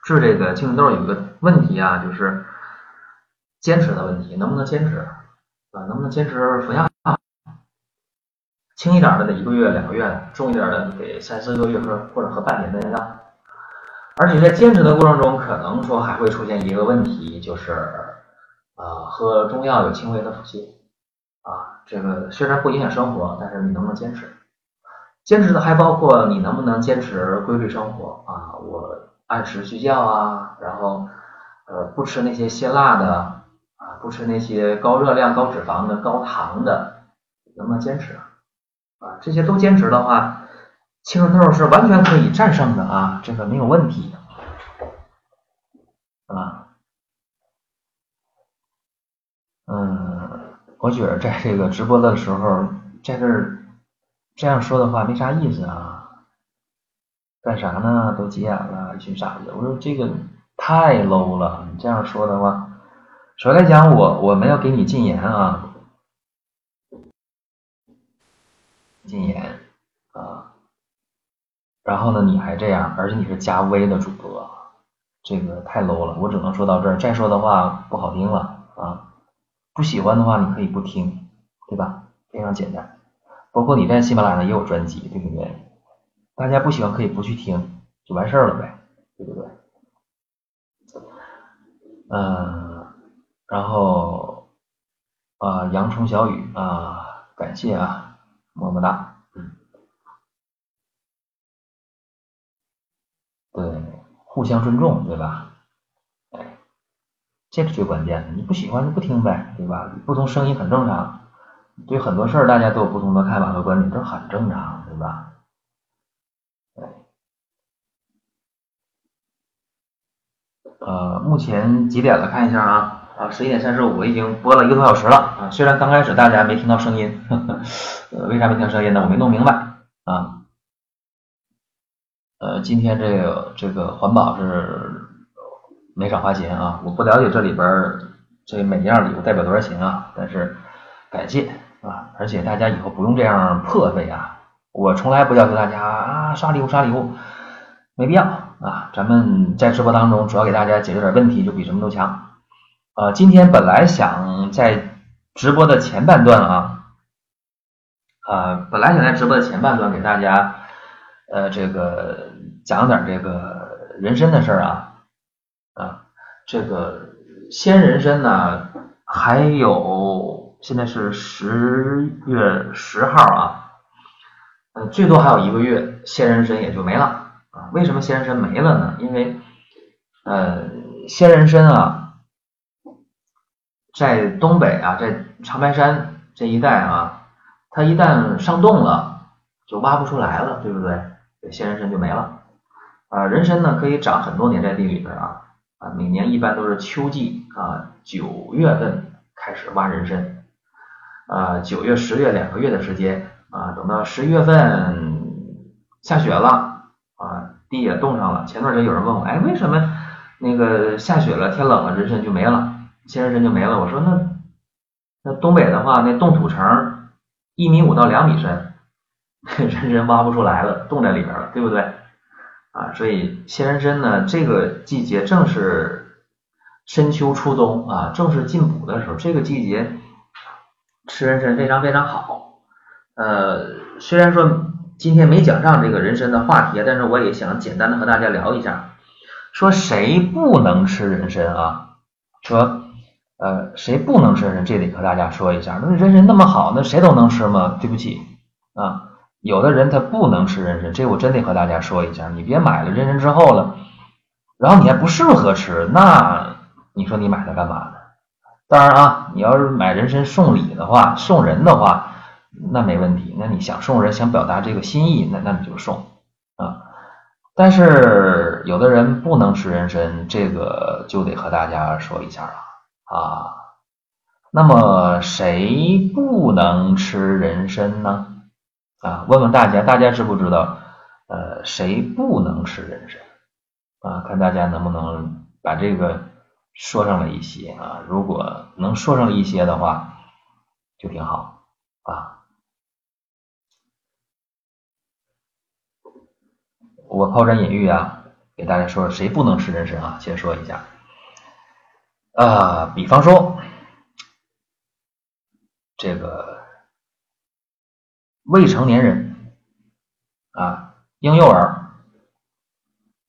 治这个青春痘有一个问题啊，就是坚持的问题，能不能坚持？啊，能不能坚持服药？轻一点的得一个月、两个月，重一点的得三四个月或者或者喝半年的药。而且在坚持的过程中，可能说还会出现一个问题，就是啊，喝中药有轻微的腹泻啊。这个虽然不影响生活，但是你能不能坚持？坚持的还包括你能不能坚持规律生活啊？我按时睡觉啊，然后呃不吃那些辛辣的啊。不吃那些高热量、高脂肪的、高糖的，能不能坚持啊？这些都坚持的话，青春痘是完全可以战胜的啊，这个没有问题啊。嗯，我觉得在这个直播的时候，在这这样说的话没啥意思啊。干啥呢？都急眼了，一群傻子！我说这个太 low 了，你这样说的话。首先来讲，我我们要给你禁言啊，禁言啊，然后呢，你还这样，而且你是加微的主播，这个太 low 了，我只能说到这儿，再说的话不好听了啊，不喜欢的话你可以不听，对吧？非常简单，包括你在喜马拉雅也有专辑，对不对？大家不喜欢可以不去听，就完事儿了呗，对不对？嗯。然后啊，洋葱小雨啊，感谢啊，么么哒，嗯，对，互相尊重，对吧？哎，这是最关键的，你不喜欢就不听呗，对吧？不同声音很正常，对很多事儿大家都有不同的看法和观点，这很正常，对吧？呃，目前几点了？看一下啊。啊，十一点三十五，我已经播了一个多小时了啊。虽然刚开始大家没听到声音，呵呵呃，为啥没听声音呢？我没弄明白啊。呃，今天这个这个环保是没少花钱啊。我不了解这里边这每样礼物代表多少钱啊，但是感谢啊，而且大家以后不用这样破费啊。我从来不要求大家啊刷礼物刷礼物，没必要啊。咱们在直播当中主要给大家解决点问题，就比什么都强。呃，今天本来想在直播的前半段啊，呃，本来想在直播的前半段给大家呃这个讲点这个人参的事儿啊啊，这个鲜人参呢，还有现在是十月十号啊，呃，最多还有一个月，鲜人参也就没了啊。为什么鲜人参没了呢？因为呃，鲜人参啊，在东北啊，在长白山这一带啊，它一旦上冻了，就挖不出来了，对不对？鲜人参就没了。啊，人参呢可以长很多年在地里边啊，啊，每年一般都是秋季啊，九月份开始挖人参，啊，九月、十月两个月的时间啊，等到十一月份下雪了，也冻上了。前段时间有人问我，哎，为什么那个下雪了、天冷了，人参就没了，鲜人参就没了？我说那那东北的话，那冻土层一米五到两米深，人参挖不出来了，冻在里边了，对不对？啊，所以鲜人参呢，这个季节正是深秋初冬啊，正是进补的时候，这个季节吃人参非常非常好。呃，虽然说今天没讲上这个人参的话题，但是我也想简单的和大家聊一下，说谁不能吃人参啊？说呃，谁不能吃人参？这得和大家说一下。那人参那么好，那谁都能吃吗？对不起啊。有的人他不能吃人参，这我真得和大家说一下，你别买了人参之后了，然后你还不适合吃，那你说你买它干嘛呢？当然啊，你要是买人参送礼的话，送人的话，那没问题，那你想送人，想表达这个心意，那那你就送啊。但是有的人不能吃人参，这个就得和大家说一下了啊。那么谁不能吃人参呢？啊，问问大家，大家知不知道？呃，谁不能吃人参？啊，看大家能不能把这个说上来一些啊。如果能说上一些的话，就挺好啊。我抛砖引玉啊，给大家说说谁不能吃人参啊？先说一下啊，比方说这个。未成年人啊，婴幼儿，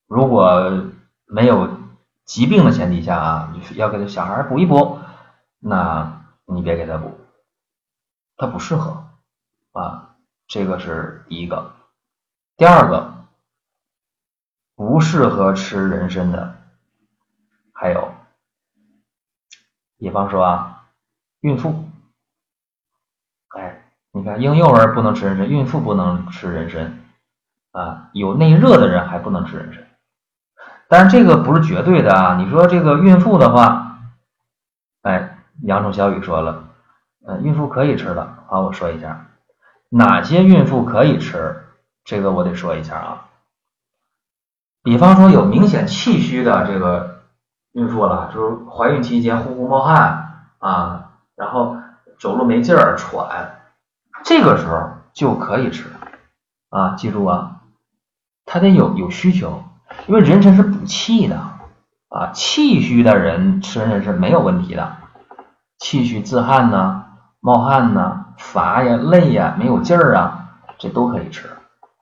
如果没有疾病的前提下啊，要给他小孩补一补，那你别给他补，他不适合啊，这个是第一个。第二个，不适合吃人参的，还有，比方说啊，孕妇。哎你看，婴幼儿不能吃人参，孕妇不能吃人参，啊，有内热的人还不能吃人参。但是这个不是绝对的啊。你说这个孕妇的话，哎，阳春小雨说了，呃，孕妇可以吃的。好，我说一下，哪些孕妇可以吃？这个我得说一下啊。比方说有明显气虚的这个孕妇了，就是怀孕期间呼呼冒汗啊，然后走路没劲儿、喘。这个时候就可以吃啊，记住啊，他得有有需求，因为人参是补气的啊，气虚的人吃人参是没有问题的，气虚自汗呐、冒汗呐、乏呀、累呀、没有劲儿啊，这都可以吃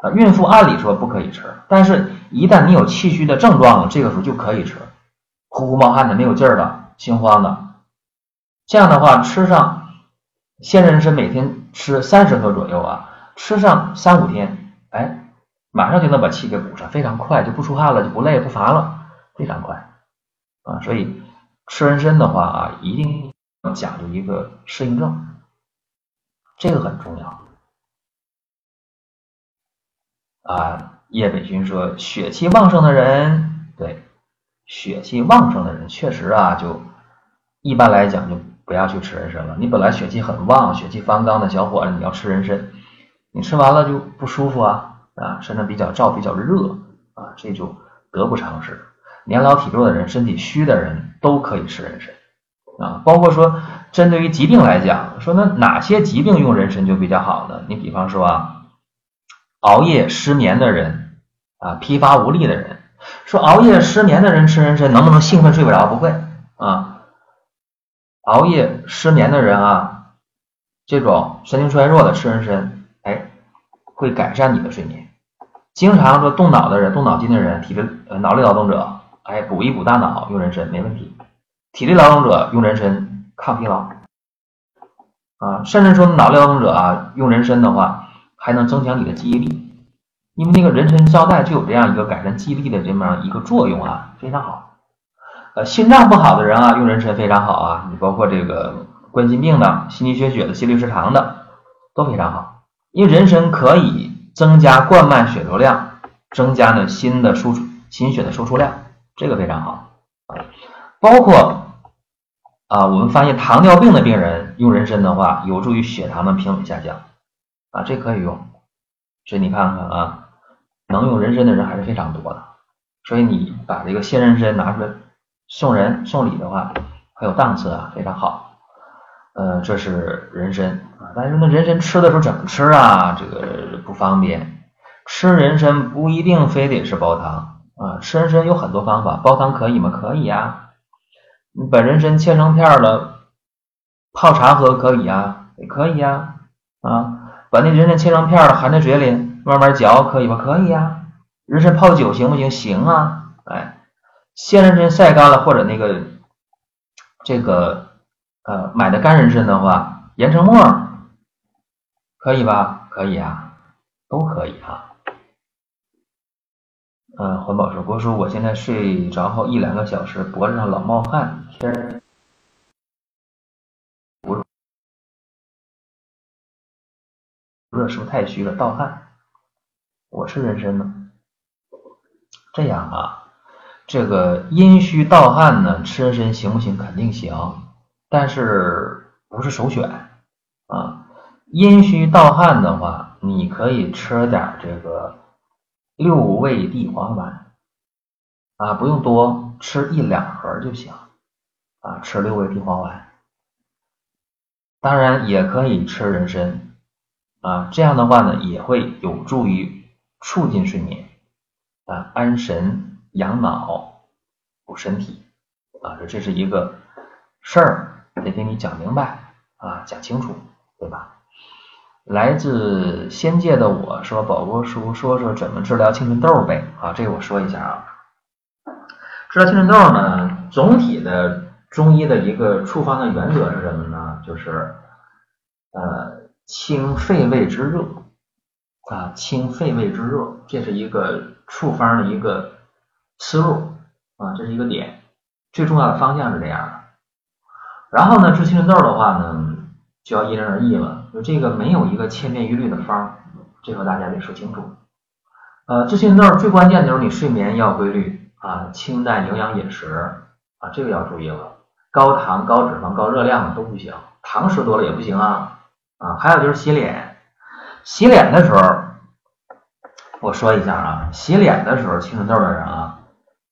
啊。孕妇按理说不可以吃，但是一旦你有气虚的症状了，这个时候就可以吃，呼呼冒汗的、没有劲儿的、心慌的，这样的话吃上鲜人参每天。吃三十克左右啊，吃上三五天，哎，马上就能把气给补上，非常快，就不出汗了，就不累不乏了，非常快啊。所以吃人参的话啊，一定要讲究一个适应症，这个很重要啊。叶北军说，血气旺盛的人，对，血气旺盛的人确实啊，就一般来讲就。不要去吃人参了。你本来血气很旺、血气方刚的小伙子，你要吃人参，你吃完了就不舒服啊啊，身上比较燥、比较热啊，这就得不偿失。年老体弱的人、身体虚的人都可以吃人参啊。包括说，针对于疾病来讲，说那哪些疾病用人参就比较好呢？你比方说啊，熬夜失眠的人啊，疲乏无力的人，说熬夜失眠的人吃人参能不能兴奋睡不着？不会啊。熬夜失眠的人啊，这种神经衰弱的吃人参，哎，会改善你的睡眠。经常说动脑的人、动脑筋的人，体力呃脑力劳动者，哎，补一补大脑用人参没问题。体力劳动者用人参抗疲劳啊，甚至说脑力劳动者啊用人参的话，还能增强你的记忆力因为那个人参皂苷就有这样一个改善记忆力的这么一个作用啊，非常好。呃，心脏不好的人啊，用人参非常好啊，你包括这个冠心病的、心肌缺血的、心律失常的都非常好，因为人参可以增加冠脉血流量，增加呢心的输出、心血的输出量，这个非常好。包括啊，我们发现糖尿病的病人用人参的话，有助于血糖的平稳下降啊，这可以用。所以你看看啊，能用人参的人还是非常多的。所以你把这个鲜人参拿出来送人送礼的话，很有档次啊，非常好。呃，这是人参啊，但是那人参吃的时候怎么吃啊？这个不方便。吃人参不一定非得是煲汤啊，吃人参有很多方法，煲汤可以吗？可以呀。你把人参切成片了，泡茶喝可以呀，也可以呀啊。把那人参切成片了，含在嘴里慢慢嚼，可以吧？可以呀。人参泡酒行不行？行啊。哎，鲜人参晒干了，或者那个这个呃买的干人参的话，研成末，可以吧？可以啊，都可以啊。嗯，环保说，郭叔，我现在睡着后一两个小时，脖子上老冒汗，天不。热是不是太虚了？盗汗，我吃人参呢。这样啊，这个阴虚盗汗呢，吃人参行不行？肯定行，但是不是首选啊。阴虚盗汗的话，你可以吃点这个六味地黄丸啊，不用多，吃一两盒就行啊。吃六味地黄丸，当然也可以吃人参。啊，这样的话呢，也会有助于促进睡眠，啊，安神养脑，补身体，啊，这这是一个事儿，得给你讲明白，啊，讲清楚，对吧？来自仙界的我说，宝国叔说说怎么治疗青春痘呗，啊，这个我说一下啊，治疗青春痘呢，总体的中医的一个处方的原则是什么呢？就是，呃。清肺胃之热啊，清肺胃之热，这是一个处方的一个思路啊，这是一个点，最重要的方向是这样的。然后呢，治青春痘的话呢，就要因人而异了，就这个没有一个千篇一律的方，这个大家得说清楚。呃，治青春痘最关键的就是你睡眠要规律啊，清淡营养饮食啊，这个要注意了，高糖、高脂肪、高热量的都不行，糖吃多了也不行啊。啊，还有就是洗脸，洗脸的时候，我说一下啊，洗脸的时候青春痘的人啊，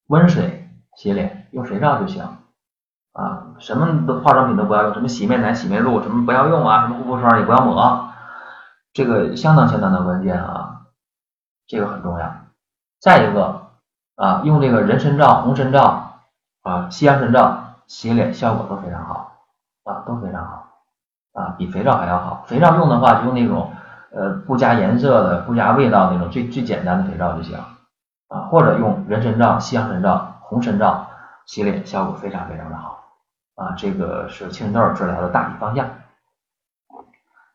温水洗脸，用肥皂就行啊，什么的化妆品都不要用，什么洗面奶、洗面露什么不要用啊，什么护肤霜也不要抹，这个相当相当的关键啊，这个很重要。再一个啊，用这个人参皂、红参皂啊、西洋参皂洗脸效果都非常好啊，都非常好。啊，比肥皂还要好。肥皂用的话，就用那种呃不加颜色的、不加味道那种最最简单的肥皂就行啊，或者用人参皂、西洋参皂、红参皂洗脸，效果非常非常的好啊。这个是青春痘治疗的大体方向。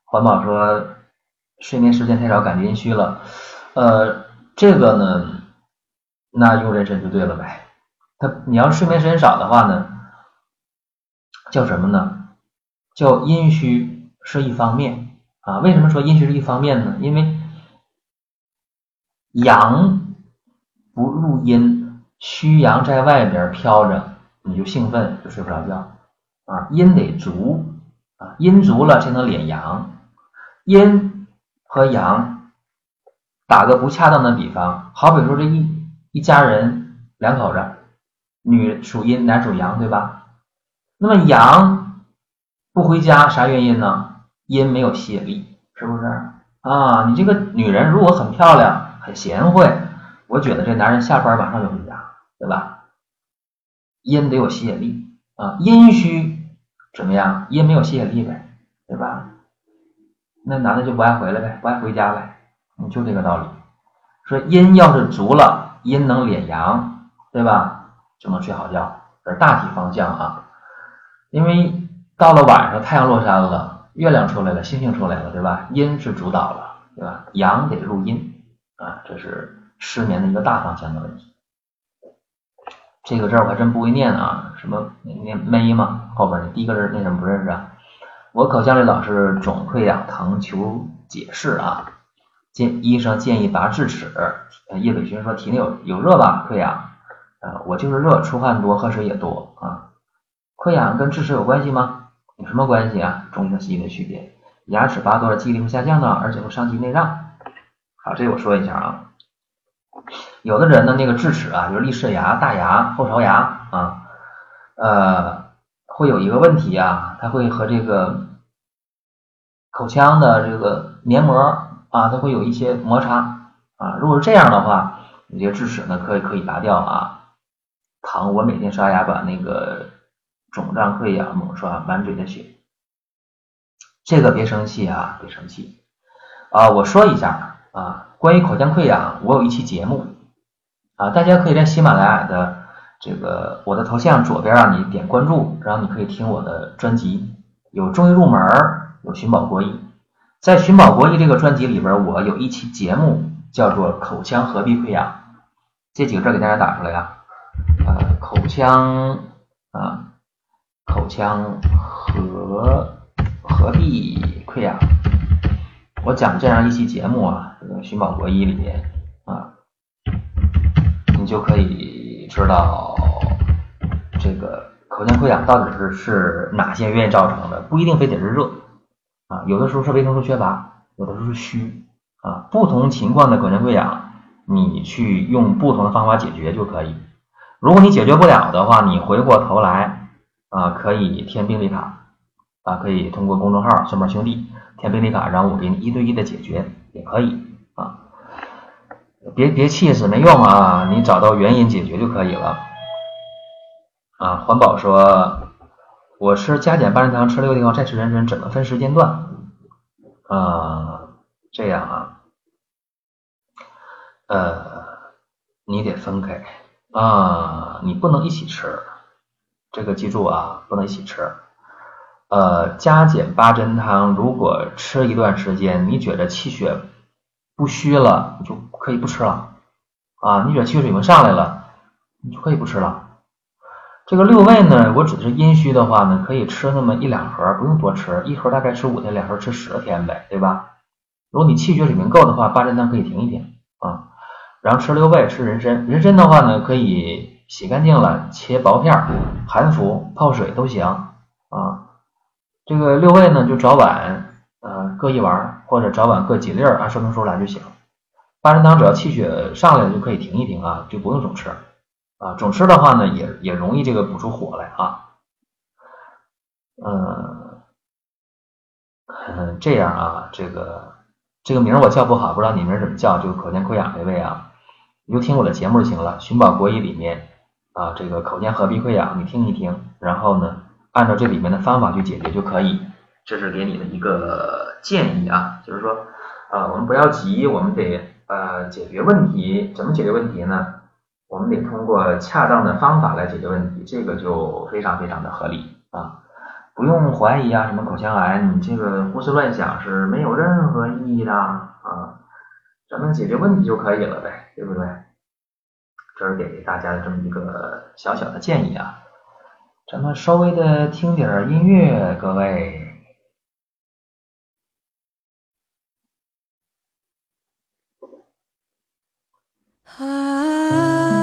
环保说睡眠时间太少，感觉阴虚了。呃，这个呢，那用人参就对了呗。他你要睡眠时间少的话呢，叫什么呢？叫阴虚是一方面啊，为什么说阴虚是一方面呢？因为阳不入阴，虚阳在外边飘着，你就兴奋就睡不着觉啊。阴得足啊，阴足了才能敛阳。阴和阳打个不恰当的比方，好比说这一一家人两口子，女属阴，男属阳，对吧？那么阳。不回家啥原因呢？阴没有吸引力，是不是啊？你这个女人如果很漂亮、很贤惠，我觉得这男人下班马上就回家，对吧？阴得有吸引力啊，阴虚怎么样？阴没有吸引力呗，对吧？那男的就不爱回来呗，不爱回家呗，你就这个道理。说阴要是足了，阴能敛阳，对吧？就能睡好觉，这是大体方向啊，因为。到了晚上，太阳落山了，月亮出来了，星星出来了，对吧？阴是主导了，对吧？阳得入阴啊，这是失眠的一个大方向的问题。这个字我还真不会念啊，什么念没吗？后边的第一个字那什么不认识啊？我口腔里老是肿溃疡疼，求解释啊！建医生建议拔智齿。叶伟军说体内有有热吧？溃疡？啊，我就是热，出汗多，喝水也多啊。溃疡跟智齿有关系吗？有什么关系啊？中医和西的区别，牙齿拔多了，记忆力会下降的，而且会伤及内脏。好，这我说一下啊。有的人呢，那个智齿啊，就是立式牙、大牙、后槽牙啊，呃，会有一个问题啊，它会和这个口腔的这个黏膜啊，它会有一些摩擦啊。如果是这样的话，你这个智齿呢，可以可以拔掉啊。疼，我每天刷牙把那个肿胀溃疡猛刷，满嘴的血。这个别生气啊，别生气啊，我说一下啊，关于口腔溃疡，我有一期节目。啊，大家可以在喜马拉雅的这个我的头像左边啊，你点关注，然后你可以听我的专辑，有中医入门，有寻宝国医。在寻宝国医这个专辑里边，我有一期节目叫做口腔合璧溃疡，这几个字给大家打出来啊，呃，口腔啊，口腔合合璧溃疡，我讲这样一期节目啊，这个寻宝国医里面啊。你就可以知道这个口腔溃疡到底是是哪些原因造成的，不一定非得是热啊，有的时候是维生素缺乏，有的时候是虚啊，不同情况的口腔溃疡，你去用不同的方法解决就可以。如果你解决不了的话，你回过头来啊，可以填病历卡啊，可以通过公众号“顺门兄弟”填病历卡，然后我给你一对一的解决也可以啊。别别气死，没用啊！你找到原因解决就可以了。啊，环保说，我吃加减八仁汤，吃六个地方再吃人参，怎么分时间段？啊，这样啊，呃，你得分开啊，你不能一起吃，这个记住啊，不能一起吃。呃，加减八珍汤，如果吃一段时间，你觉得气血。不虚了，你就可以不吃了啊！你觉得气血水平上来了，你就可以不吃了。这个六味呢，我指的是阴虚的话呢，可以吃那么一两盒，不用多吃，一盒大概吃五天，两盒吃十天呗，对吧？如果你气血水平够的话，八珍汤可以停一停啊。然后吃六味，吃人参，人参的话呢，可以洗干净了，切薄片，含服泡水都行啊。这个六味呢，就早晚。呃，各一丸或者早晚各几粒儿，按说明书来就行。八珍汤只要气血上来就可以停一停啊，就不用总吃啊。总吃的话呢，也也容易这个补出火来啊。嗯，这样啊，这个这个名我叫不好，不知道你名怎么叫，就口腔溃疡这位啊，你就听我的节目就行了。寻宝国医里面啊，这个口腔合璧溃疡，你听一听，然后呢，按照这里面的方法去解决就可以。这是给你的一个建议啊，就是说，呃，我们不要急，我们得呃解决问题。怎么解决问题呢？我们得通过恰当的方法来解决问题，这个就非常非常的合理啊，不用怀疑啊，什么口腔癌，你这个胡思乱想是没有任何意义的啊，咱们解决问题就可以了呗，对不对？这是给大家的这么一个小小的建议啊，咱们稍微的听点音乐，各位。啊。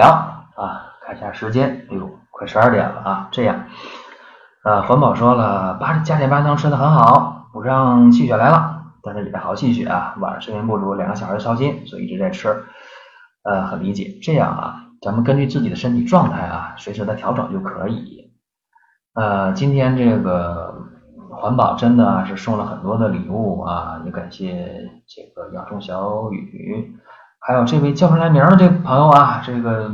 聊啊，看一下时间，哎呦，快十二点了啊，这样，呃，环保说了，八加点八汤吃的很好，补上气血来了，但是也在好气血啊，晚上睡眠不足，两个小时烧心，所以一直在吃，呃，很理解，这样啊，咱们根据自己的身体状态啊，随时的调整就可以，呃，今天这个。环保真的是送了很多的礼物啊，也感谢这个杨中小雨，还有这位叫出来名的这朋友啊，这个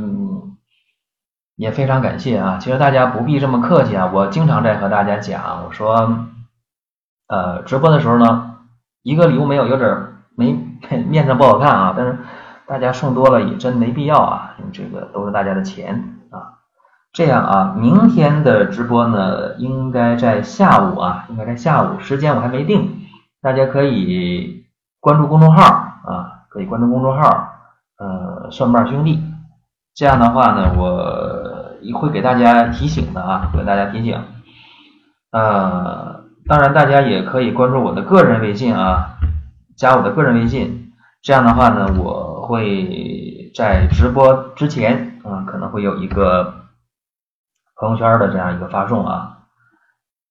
也非常感谢啊。其实大家不必这么客气啊，我经常在和大家讲，我说呃直播的时候呢，一个礼物没有有点没面子不好看啊，但是大家送多了也真没必要啊，这个都是大家的钱啊。这样啊，明天的直播呢，应该在下午啊，应该在下午，时间我还没定，大家可以关注公众号啊，可以关注公众号，呃，蒜瓣兄弟，这样的话呢，我会给大家提醒的啊，给大家提醒，呃，当然大家也可以关注我的个人微信啊，加我的个人微信，这样的话呢，我会在直播之前啊，可能会有一个。朋友圈的这样一个发送啊，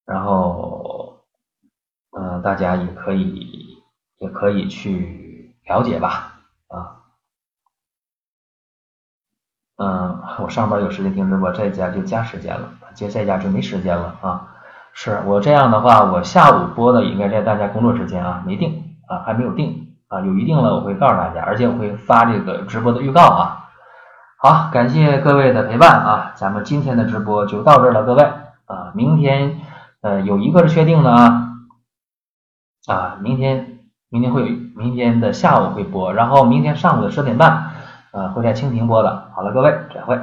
然后嗯，大家也可以也可以去了解吧啊，嗯，我上班有时间听直播，在家就加时间了，接在家就没时间了啊。是我这样的话，我下午播的应该在大家工作时间啊，没定啊，还没有定啊，有一定了我会告诉大家，而且我会发这个直播的预告啊。好，感谢各位的陪伴啊！咱们今天的直播就到这儿了，各位啊，明天呃有一个是确定的啊啊，明天明天会，明天的下午会播，然后明天上午的十点半呃会在蜻蜓播的。好了，各位，再会。